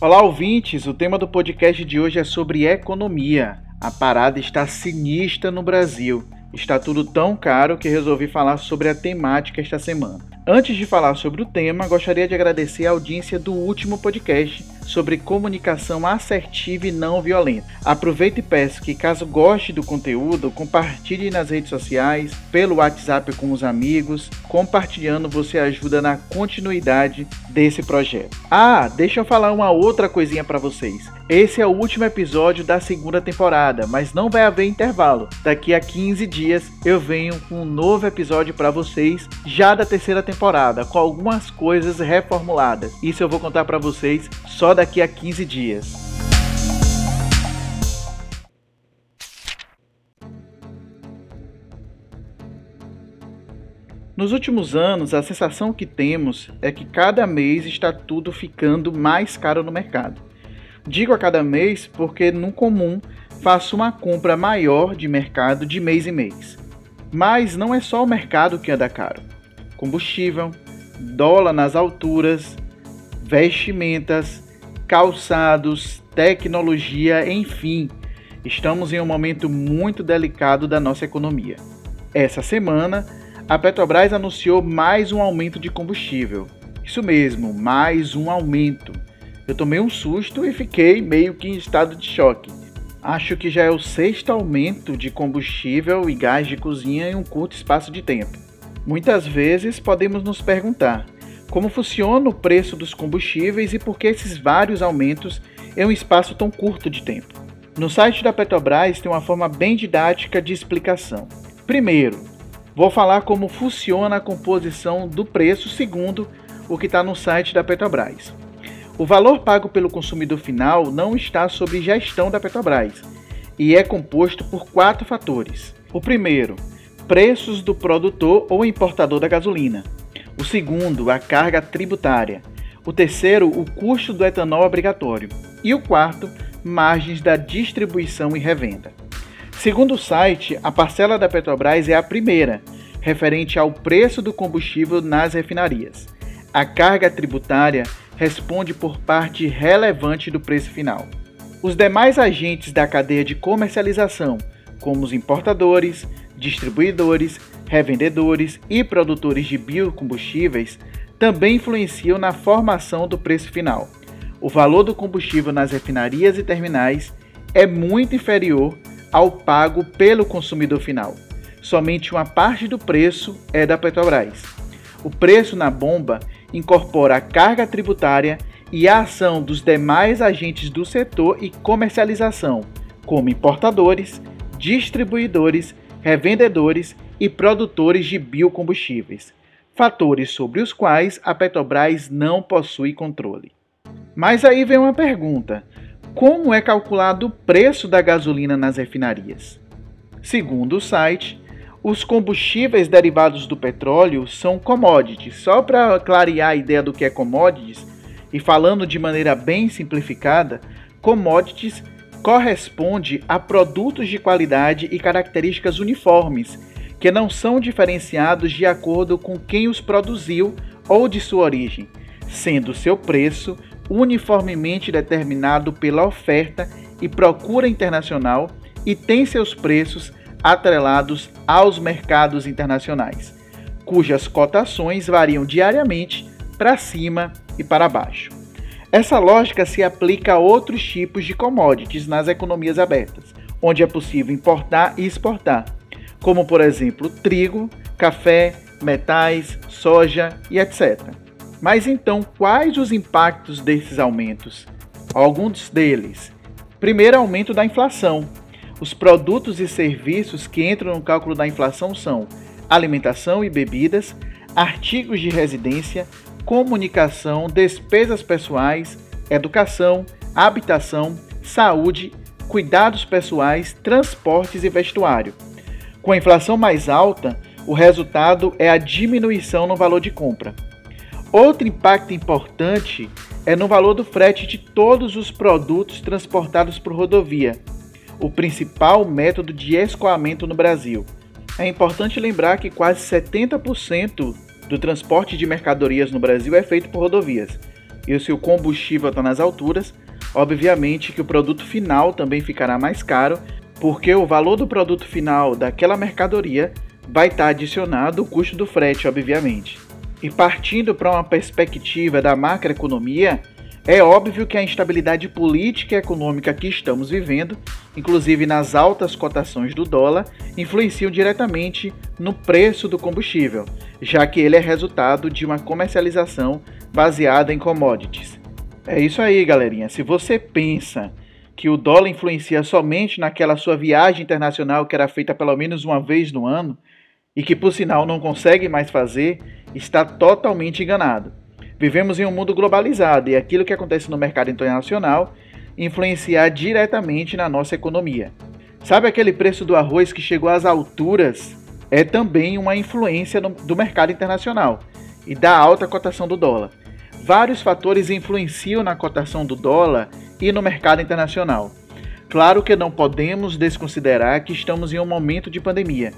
Olá, ouvintes! O tema do podcast de hoje é sobre economia. A parada está sinistra no Brasil. Está tudo tão caro que resolvi falar sobre a temática esta semana. Antes de falar sobre o tema, gostaria de agradecer a audiência do último podcast sobre comunicação assertiva e não violenta. Aproveite e peço que, caso goste do conteúdo, compartilhe nas redes sociais, pelo WhatsApp com os amigos. Compartilhando você ajuda na continuidade desse projeto. Ah, deixa eu falar uma outra coisinha para vocês. Esse é o último episódio da segunda temporada, mas não vai haver intervalo. Daqui a 15 dias eu venho com um novo episódio para vocês, já da terceira temporada, com algumas coisas reformuladas. Isso eu vou contar para vocês só daqui a 15 dias. Nos últimos anos, a sensação que temos é que cada mês está tudo ficando mais caro no mercado. Digo a cada mês porque, no comum, faço uma compra maior de mercado de mês em mês. Mas não é só o mercado que anda caro. Combustível, dólar nas alturas, vestimentas, calçados, tecnologia, enfim, estamos em um momento muito delicado da nossa economia. Essa semana, a Petrobras anunciou mais um aumento de combustível. Isso mesmo, mais um aumento. Eu tomei um susto e fiquei meio que em estado de choque. Acho que já é o sexto aumento de combustível e gás de cozinha em um curto espaço de tempo. Muitas vezes podemos nos perguntar: como funciona o preço dos combustíveis e por que esses vários aumentos em um espaço tão curto de tempo. No site da Petrobras tem uma forma bem didática de explicação. Primeiro, vou falar como funciona a composição do preço segundo o que está no site da Petrobras. O valor pago pelo consumidor final não está sob gestão da Petrobras e é composto por quatro fatores. O primeiro, preços do produtor ou importador da gasolina. O segundo, a carga tributária. O terceiro, o custo do etanol obrigatório. E o quarto, margens da distribuição e revenda. Segundo o site, a parcela da Petrobras é a primeira, referente ao preço do combustível nas refinarias. A carga tributária responde por parte relevante do preço final. Os demais agentes da cadeia de comercialização, como os importadores, distribuidores, revendedores e produtores de biocombustíveis também influenciam na formação do preço final. O valor do combustível nas refinarias e terminais é muito inferior ao pago pelo consumidor final. Somente uma parte do preço é da Petrobras. O preço na bomba incorpora a carga tributária e a ação dos demais agentes do setor e comercialização, como importadores, distribuidores, revendedores e produtores de biocombustíveis, fatores sobre os quais a Petrobras não possui controle. Mas aí vem uma pergunta: como é calculado o preço da gasolina nas refinarias? Segundo o site, os combustíveis derivados do petróleo são commodities. Só para clarear a ideia do que é commodities, e falando de maneira bem simplificada, commodities corresponde a produtos de qualidade e características uniformes que não são diferenciados de acordo com quem os produziu ou de sua origem, sendo seu preço uniformemente determinado pela oferta e procura internacional e tem seus preços atrelados aos mercados internacionais, cujas cotações variam diariamente para cima e para baixo. Essa lógica se aplica a outros tipos de commodities nas economias abertas, onde é possível importar e exportar, como por exemplo trigo, café, metais, soja e etc. Mas então, quais os impactos desses aumentos? Alguns deles. Primeiro, aumento da inflação. Os produtos e serviços que entram no cálculo da inflação são alimentação e bebidas, artigos de residência, comunicação, despesas pessoais, educação, habitação, saúde, cuidados pessoais, transportes e vestuário. Com a inflação mais alta, o resultado é a diminuição no valor de compra. Outro impacto importante é no valor do frete de todos os produtos transportados por rodovia, o principal método de escoamento no Brasil. É importante lembrar que quase 70% do transporte de mercadorias no Brasil é feito por rodovias. E se o combustível está nas alturas, obviamente que o produto final também ficará mais caro, porque o valor do produto final daquela mercadoria vai estar adicionado o custo do frete, obviamente. E partindo para uma perspectiva da macroeconomia, é óbvio que a instabilidade política e econômica que estamos vivendo, inclusive nas altas cotações do dólar, influenciam diretamente no preço do combustível, já que ele é resultado de uma comercialização baseada em commodities. É isso aí, galerinha. Se você pensa que o dólar influencia somente naquela sua viagem internacional que era feita pelo menos uma vez no ano, e que por sinal não consegue mais fazer, está totalmente enganado. Vivemos em um mundo globalizado e aquilo que acontece no mercado internacional influenciar diretamente na nossa economia. Sabe aquele preço do arroz que chegou às alturas? É também uma influência do mercado internacional e da alta cotação do dólar. Vários fatores influenciam na cotação do dólar e no mercado internacional. Claro que não podemos desconsiderar que estamos em um momento de pandemia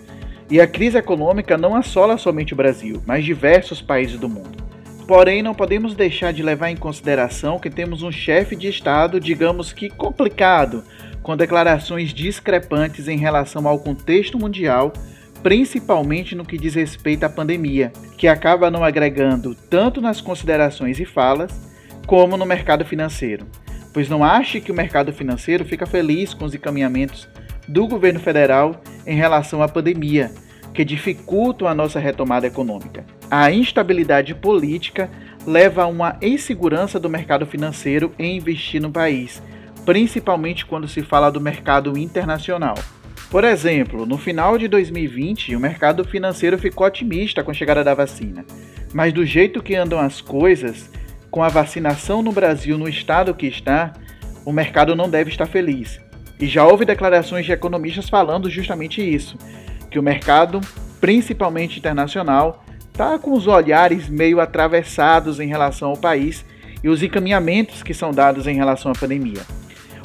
e a crise econômica não assola somente o Brasil, mas diversos países do mundo. Porém, não podemos deixar de levar em consideração que temos um chefe de Estado, digamos que complicado, com declarações discrepantes em relação ao contexto mundial, principalmente no que diz respeito à pandemia, que acaba não agregando tanto nas considerações e falas, como no mercado financeiro. Pois não ache que o mercado financeiro fica feliz com os encaminhamentos do governo federal em relação à pandemia, que dificultam a nossa retomada econômica. A instabilidade política leva a uma insegurança do mercado financeiro em investir no país, principalmente quando se fala do mercado internacional. Por exemplo, no final de 2020, o mercado financeiro ficou otimista com a chegada da vacina, mas do jeito que andam as coisas, com a vacinação no Brasil no estado que está, o mercado não deve estar feliz. E já houve declarações de economistas falando justamente isso, que o mercado, principalmente internacional, está com os olhares meio atravessados em relação ao país e os encaminhamentos que são dados em relação à pandemia.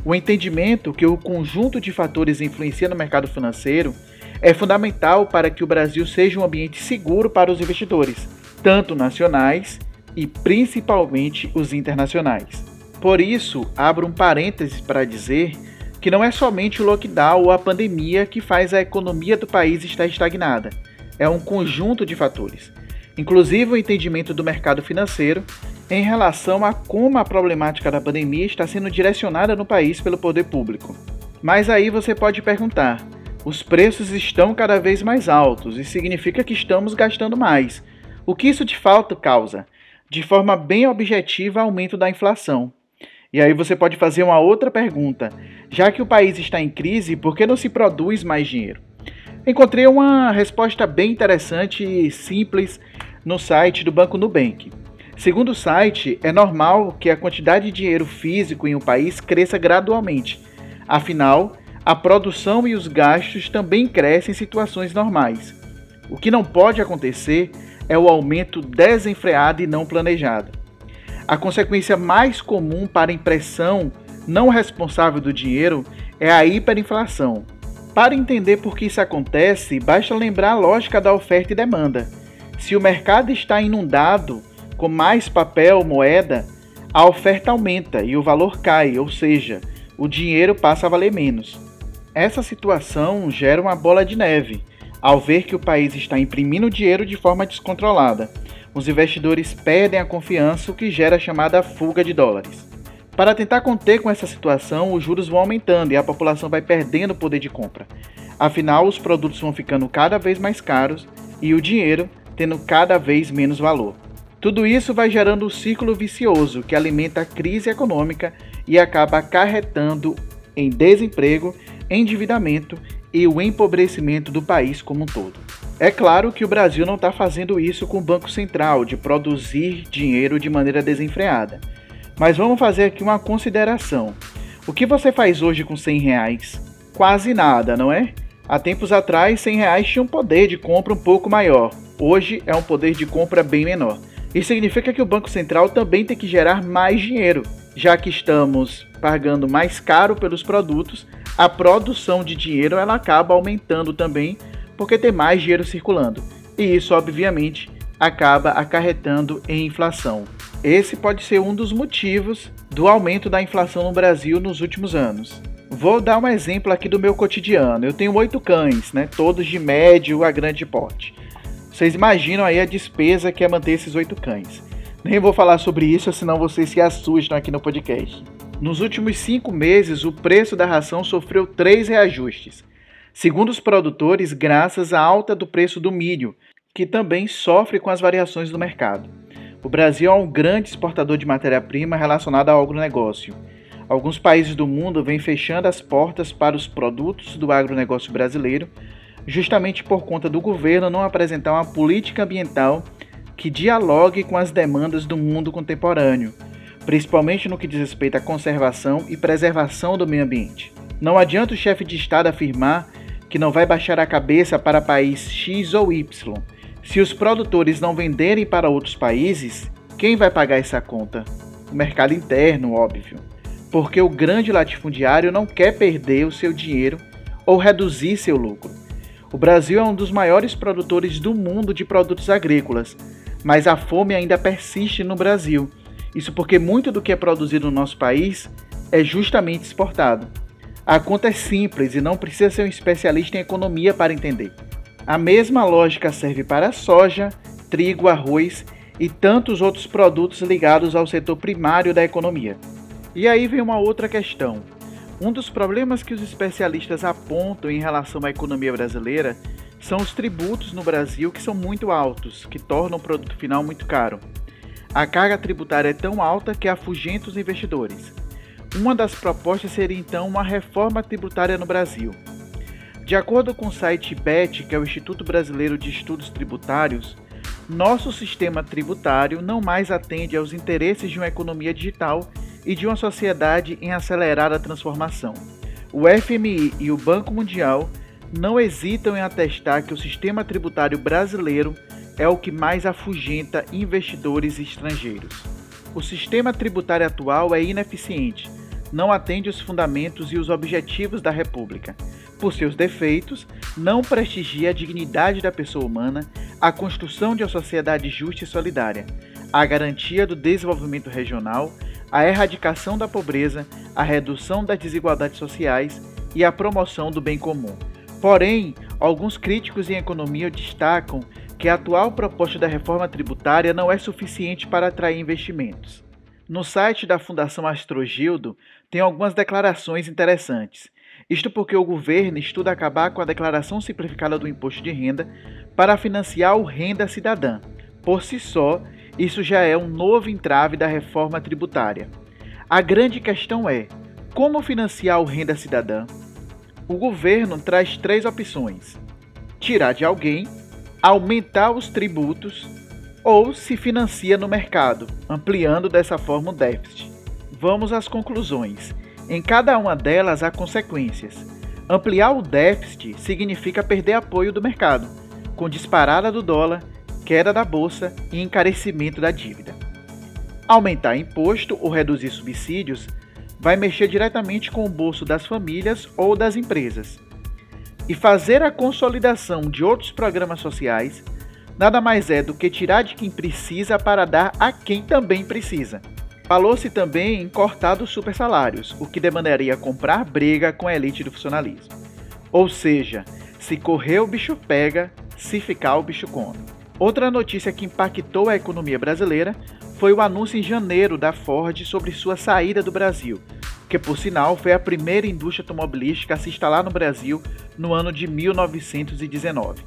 O entendimento que o conjunto de fatores influencia no mercado financeiro é fundamental para que o Brasil seja um ambiente seguro para os investidores, tanto nacionais e principalmente os internacionais. Por isso, abro um parênteses para dizer que não é somente o lockdown ou a pandemia que faz a economia do país estar estagnada. É um conjunto de fatores, inclusive o entendimento do mercado financeiro em relação a como a problemática da pandemia está sendo direcionada no país pelo poder público. Mas aí você pode perguntar: os preços estão cada vez mais altos e significa que estamos gastando mais. O que isso de fato causa? De forma bem objetiva, aumento da inflação. E aí você pode fazer uma outra pergunta: já que o país está em crise, por que não se produz mais dinheiro? Encontrei uma resposta bem interessante e simples no site do Banco Nubank. Segundo o site, é normal que a quantidade de dinheiro físico em um país cresça gradualmente. Afinal, a produção e os gastos também crescem em situações normais. O que não pode acontecer é o aumento desenfreado e não planejado. A consequência mais comum para a impressão não responsável do dinheiro é a hiperinflação. Para entender por que isso acontece, basta lembrar a lógica da oferta e demanda. Se o mercado está inundado com mais papel, moeda, a oferta aumenta e o valor cai, ou seja, o dinheiro passa a valer menos. Essa situação gera uma bola de neve, ao ver que o país está imprimindo dinheiro de forma descontrolada os investidores perdem a confiança, o que gera a chamada fuga de dólares. Para tentar conter com essa situação, os juros vão aumentando e a população vai perdendo poder de compra. Afinal, os produtos vão ficando cada vez mais caros e o dinheiro tendo cada vez menos valor. Tudo isso vai gerando um ciclo vicioso que alimenta a crise econômica e acaba acarretando em desemprego, endividamento e o empobrecimento do país como um todo. É claro que o Brasil não está fazendo isso com o Banco Central, de produzir dinheiro de maneira desenfreada. Mas vamos fazer aqui uma consideração. O que você faz hoje com 100 reais? Quase nada, não é? Há tempos atrás, 100 reais tinha um poder de compra um pouco maior. Hoje é um poder de compra bem menor. Isso significa que o Banco Central também tem que gerar mais dinheiro, já que estamos pagando mais caro pelos produtos, a produção de dinheiro ela acaba aumentando também porque tem mais dinheiro circulando. E isso, obviamente, acaba acarretando em inflação. Esse pode ser um dos motivos do aumento da inflação no Brasil nos últimos anos. Vou dar um exemplo aqui do meu cotidiano. Eu tenho oito cães, né, todos de médio a grande porte. Vocês imaginam aí a despesa que é manter esses oito cães. Nem vou falar sobre isso, senão vocês se assustam aqui no podcast. Nos últimos cinco meses, o preço da ração sofreu três reajustes segundo os produtores, graças à alta do preço do milho, que também sofre com as variações do mercado. O Brasil é um grande exportador de matéria-prima relacionada ao agronegócio. Alguns países do mundo vêm fechando as portas para os produtos do agronegócio brasileiro, justamente por conta do governo não apresentar uma política ambiental que dialogue com as demandas do mundo contemporâneo, principalmente no que diz respeito à conservação e preservação do meio ambiente. Não adianta o chefe de Estado afirmar que não vai baixar a cabeça para país X ou Y. Se os produtores não venderem para outros países, quem vai pagar essa conta? O mercado interno, óbvio. Porque o grande latifundiário não quer perder o seu dinheiro ou reduzir seu lucro. O Brasil é um dos maiores produtores do mundo de produtos agrícolas, mas a fome ainda persiste no Brasil. Isso porque muito do que é produzido no nosso país é justamente exportado. A conta é simples e não precisa ser um especialista em economia para entender. A mesma lógica serve para soja, trigo, arroz e tantos outros produtos ligados ao setor primário da economia. E aí vem uma outra questão. Um dos problemas que os especialistas apontam em relação à economia brasileira são os tributos no Brasil que são muito altos, que tornam o produto final muito caro. A carga tributária é tão alta que afugenta os investidores. Uma das propostas seria então uma reforma tributária no Brasil. De acordo com o site BET, que é o Instituto Brasileiro de Estudos Tributários, nosso sistema tributário não mais atende aos interesses de uma economia digital e de uma sociedade em acelerada transformação. O FMI e o Banco Mundial não hesitam em atestar que o sistema tributário brasileiro é o que mais afugenta investidores estrangeiros. O sistema tributário atual é ineficiente não atende os fundamentos e os objetivos da República. Por seus defeitos, não prestigia a dignidade da pessoa humana, a construção de uma sociedade justa e solidária, a garantia do desenvolvimento regional, a erradicação da pobreza, a redução das desigualdades sociais e a promoção do bem comum. Porém, alguns críticos em economia destacam que a atual proposta da reforma tributária não é suficiente para atrair investimentos. No site da Fundação Astrogildo tem algumas declarações interessantes. Isto porque o governo estuda acabar com a declaração simplificada do imposto de renda para financiar o Renda Cidadã. Por si só, isso já é um novo entrave da reforma tributária. A grande questão é: como financiar o Renda Cidadã? O governo traz três opções: tirar de alguém, aumentar os tributos ou se financia no mercado, ampliando dessa forma o déficit. Vamos às conclusões. Em cada uma delas há consequências. Ampliar o déficit significa perder apoio do mercado, com disparada do dólar, queda da bolsa e encarecimento da dívida. Aumentar imposto ou reduzir subsídios vai mexer diretamente com o bolso das famílias ou das empresas. E fazer a consolidação de outros programas sociais nada mais é do que tirar de quem precisa para dar a quem também precisa. Falou-se também em cortar dos super salários, o que demandaria comprar briga com a elite do funcionalismo. Ou seja, se correr o bicho pega, se ficar o bicho come. Outra notícia que impactou a economia brasileira foi o anúncio em janeiro da Ford sobre sua saída do Brasil, que por sinal foi a primeira indústria automobilística a se instalar no Brasil no ano de 1919.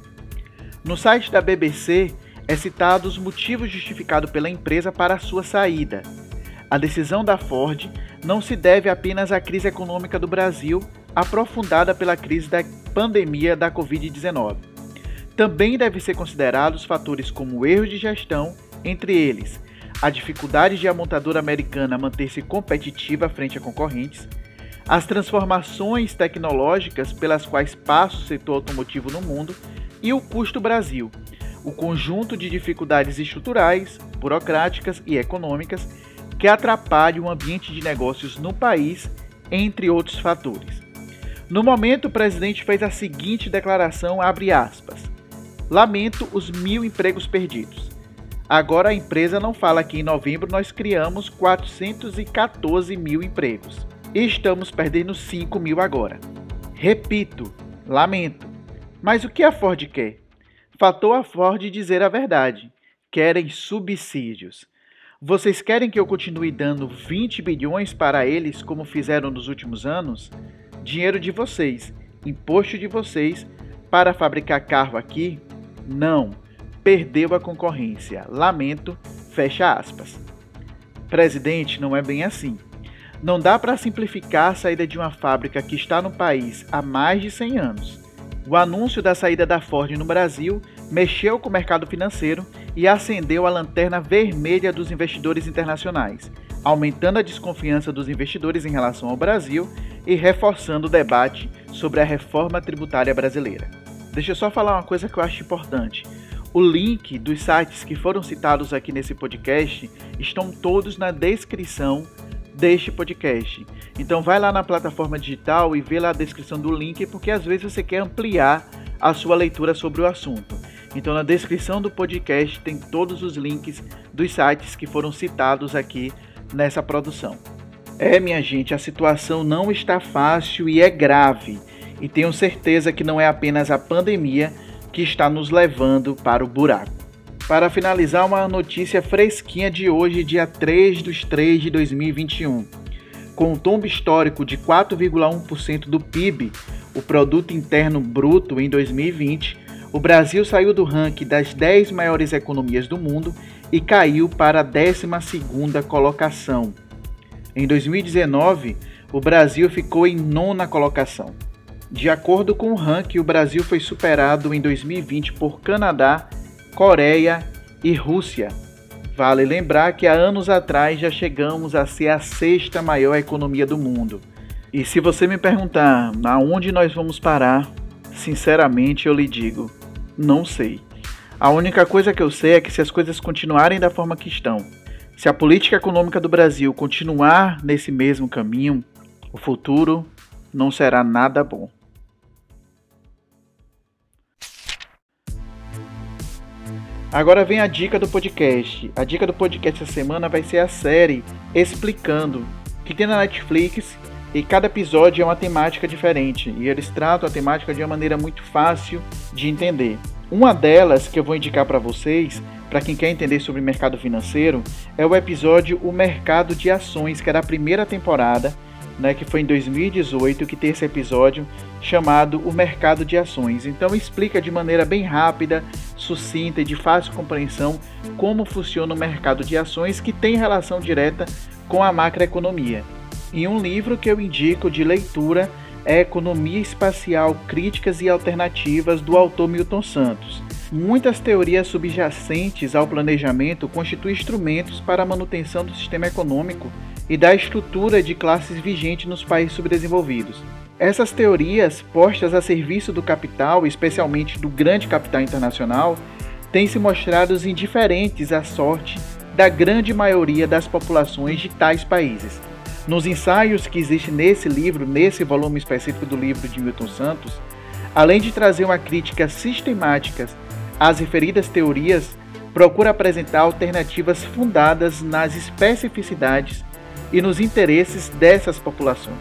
No site da BBC é citado os motivos justificados pela empresa para a sua saída. A decisão da Ford não se deve apenas à crise econômica do Brasil, aprofundada pela crise da pandemia da Covid-19. Também devem ser considerados fatores como erros de gestão, entre eles a dificuldade de a montadora americana manter-se competitiva frente a concorrentes, as transformações tecnológicas pelas quais passa o setor automotivo no mundo e o custo Brasil, o conjunto de dificuldades estruturais, burocráticas e econômicas que atrapalham o ambiente de negócios no país, entre outros fatores. No momento, o presidente fez a seguinte declaração, abre aspas, Lamento os mil empregos perdidos. Agora a empresa não fala que em novembro nós criamos 414 mil empregos. E estamos perdendo 5 mil agora. Repito, lamento. Mas o que a Ford quer? Faltou a Ford dizer a verdade. Querem subsídios. Vocês querem que eu continue dando 20 bilhões para eles como fizeram nos últimos anos? Dinheiro de vocês, imposto de vocês, para fabricar carro aqui? Não perdeu a concorrência. Lamento, fecha aspas. Presidente, não é bem assim. Não dá para simplificar a saída de uma fábrica que está no país há mais de 100 anos. O anúncio da saída da Ford no Brasil mexeu com o mercado financeiro e acendeu a lanterna vermelha dos investidores internacionais, aumentando a desconfiança dos investidores em relação ao Brasil e reforçando o debate sobre a reforma tributária brasileira. Deixa eu só falar uma coisa que eu acho importante. O link dos sites que foram citados aqui nesse podcast estão todos na descrição deste podcast. Então vai lá na plataforma digital e vê lá a descrição do link, porque às vezes você quer ampliar a sua leitura sobre o assunto. Então na descrição do podcast tem todos os links dos sites que foram citados aqui nessa produção. É, minha gente, a situação não está fácil e é grave. E tenho certeza que não é apenas a pandemia que está nos levando para o buraco. Para finalizar, uma notícia fresquinha de hoje, dia 3 de 3 de 2021. Com um tombo histórico de 4,1% do PIB, o Produto Interno Bruto, em 2020, o Brasil saiu do ranking das 10 maiores economias do mundo e caiu para a 12ª colocação. Em 2019, o Brasil ficou em nona colocação. De acordo com o ranking, o Brasil foi superado em 2020 por Canadá, Coreia e Rússia. Vale lembrar que há anos atrás já chegamos a ser a sexta maior economia do mundo. E se você me perguntar aonde nós vamos parar, sinceramente eu lhe digo, não sei. A única coisa que eu sei é que se as coisas continuarem da forma que estão, se a política econômica do Brasil continuar nesse mesmo caminho, o futuro não será nada bom. Agora vem a dica do podcast. A dica do podcast essa semana vai ser a série Explicando, que tem na Netflix e cada episódio é uma temática diferente e eles tratam a temática de uma maneira muito fácil de entender. Uma delas que eu vou indicar para vocês, para quem quer entender sobre mercado financeiro, é o episódio O Mercado de Ações, que é da primeira temporada né, que foi em 2018, que tem esse episódio chamado O Mercado de Ações. Então explica de maneira bem rápida, sucinta e de fácil compreensão como funciona o mercado de ações que tem relação direta com a macroeconomia. E um livro que eu indico de leitura é Economia Espacial Críticas e Alternativas do autor Milton Santos. Muitas teorias subjacentes ao planejamento constituem instrumentos para a manutenção do sistema econômico e da estrutura de classes vigente nos países subdesenvolvidos. Essas teorias, postas a serviço do capital, especialmente do grande capital internacional, têm se mostrado indiferentes à sorte da grande maioria das populações de tais países. Nos ensaios que existem nesse livro, nesse volume específico do livro de Milton Santos, além de trazer uma crítica sistemática às referidas teorias, procura apresentar alternativas fundadas nas especificidades e nos interesses dessas populações.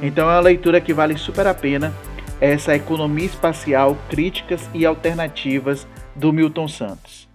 Então é uma leitura que vale super a pena, essa economia espacial, críticas e alternativas do Milton Santos.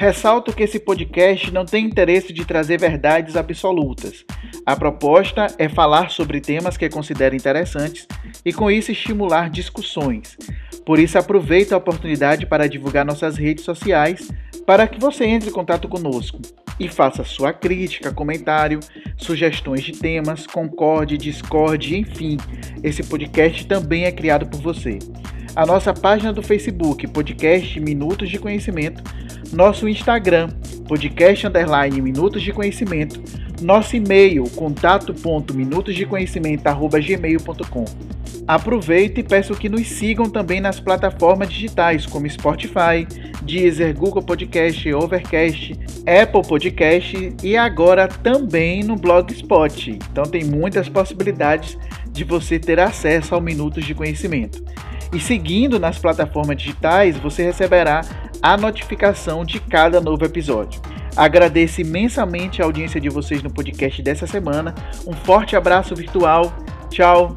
Ressalto que esse podcast não tem interesse de trazer verdades absolutas. A proposta é falar sobre temas que considero interessantes e, com isso, estimular discussões. Por isso, aproveito a oportunidade para divulgar nossas redes sociais para que você entre em contato conosco e faça sua crítica, comentário, sugestões de temas, concorde, discorde, enfim. Esse podcast também é criado por você. A nossa página do Facebook, Podcast Minutos de Conhecimento, nosso Instagram, podcast underline Minutos de Conhecimento, nosso e-mail, contato.minutosdeconhecimento.gmail.com. Aproveite e peço que nos sigam também nas plataformas digitais como Spotify, Deezer, Google Podcast, Overcast, Apple Podcast e agora também no Blogspot. Então tem muitas possibilidades de você ter acesso ao Minutos de Conhecimento. E seguindo nas plataformas digitais, você receberá a notificação de cada novo episódio. Agradeço imensamente a audiência de vocês no podcast dessa semana. Um forte abraço virtual. Tchau.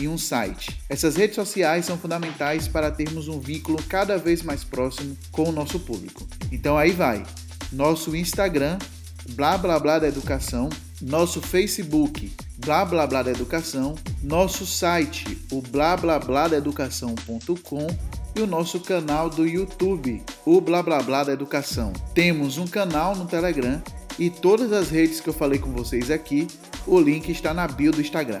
e um site. Essas redes sociais são fundamentais para termos um vínculo cada vez mais próximo com o nosso público. Então aí vai. Nosso Instagram, blá blá blá da educação, nosso Facebook, blá blá blá da educação, nosso site, o blá blá blá da educação.com e o nosso canal do YouTube, o blá blá blá da educação. Temos um canal no Telegram e todas as redes que eu falei com vocês aqui, o link está na bio do Instagram